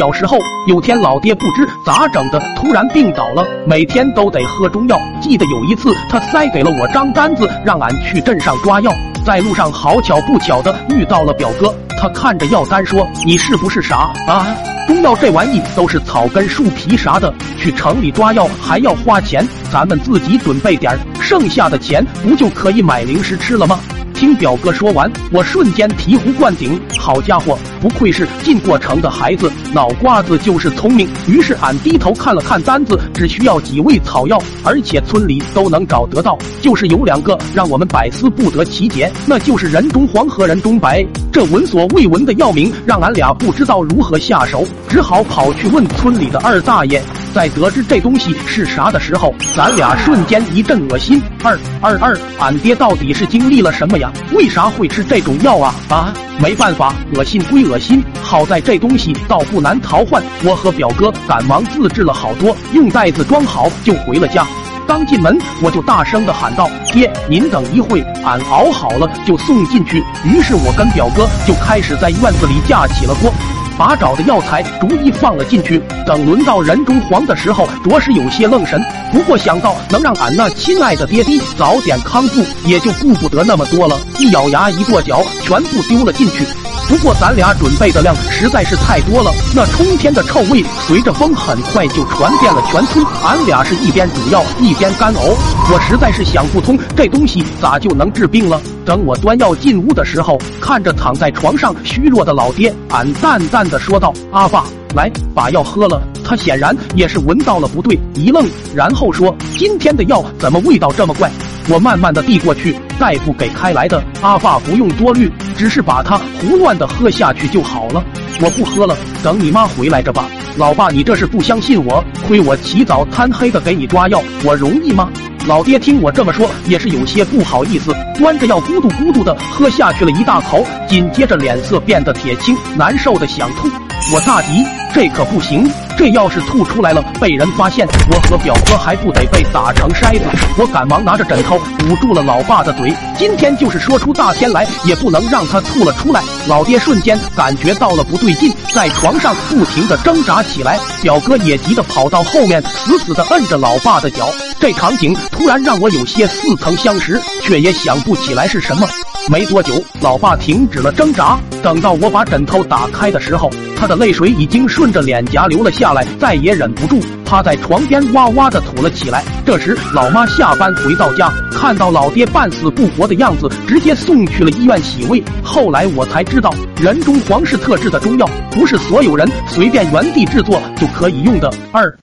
小时候，有天老爹不知咋整的，突然病倒了，每天都得喝中药。记得有一次，他塞给了我张单子，让俺去镇上抓药。在路上好巧不巧的遇到了表哥，他看着药单说：“你是不是傻啊？中药这玩意都是草根树皮啥的，去城里抓药还要花钱，咱们自己准备点剩下的钱不就可以买零食吃了吗？”听表哥说完，我瞬间醍醐灌顶。好家伙，不愧是进过城的孩子，脑瓜子就是聪明。于是俺低头看了看单子，只需要几味草药，而且村里都能找得到。就是有两个让我们百思不得其解，那就是人中黄和人中白。这闻所未闻的药名，让俺俩不知道如何下手，只好跑去问村里的二大爷。在得知这东西是啥的时候，咱俩瞬间一阵恶心。二二二，俺爹到底是经历了什么呀？为啥会吃这种药啊？啊，没办法，恶心归恶心，好在这东西倒不难淘换。我和表哥赶忙自制了好多，用袋子装好就回了家。刚进门，我就大声的喊道：“爹，您等一会，俺熬好了就送进去。”于是，我跟表哥就开始在院子里架起了锅。把找的药材逐一放了进去，等轮到人中黄的时候，着实有些愣神。不过想到能让俺那亲爱的爹爹早点康复，也就顾不得那么多了。一咬牙，一跺脚，全部丢了进去。不过咱俩准备的量实在是太多了，那冲天的臭味随着风很快就传遍了全村。俺俩是一边煮药一边干呕，我实在是想不通这东西咋就能治病了。等我端药进屋的时候，看着躺在床上虚弱的老爹，俺淡淡的说道：“阿爸，来把药喝了。”他显然也是闻到了不对，一愣，然后说：“今天的药怎么味道这么怪？”我慢慢的递过去，大夫给开来的。阿爸不用多虑，只是把它胡乱的喝下去就好了。我不喝了，等你妈回来着吧。老爸，你这是不相信我？亏我起早贪黑的给你抓药，我容易吗？老爹听我这么说，也是有些不好意思，端着药咕嘟咕嘟的喝下去了一大口，紧接着脸色变得铁青，难受的想吐。我大急，这可不行。这要是吐出来了，被人发现，我和表哥还不得被打成筛子？我赶忙拿着枕头捂住了老爸的嘴，今天就是说出大天来，也不能让他吐了出来。老爹瞬间感觉到了不对劲，在床上不停的挣扎起来，表哥也急得跑到后面，死死的摁着老爸的脚。这场景突然让我有些似曾相识，却也想不起来是什么。没多久，老爸停止了挣扎。等到我把枕头打开的时候，他的泪水已经顺着脸颊流了下来，再也忍不住，趴在床边哇哇的吐了起来。这时，老妈下班回到家，看到老爹半死不活的样子，直接送去了医院洗胃。后来我才知道，人中黄是特制的中药，不是所有人随便原地制作就可以用的。二。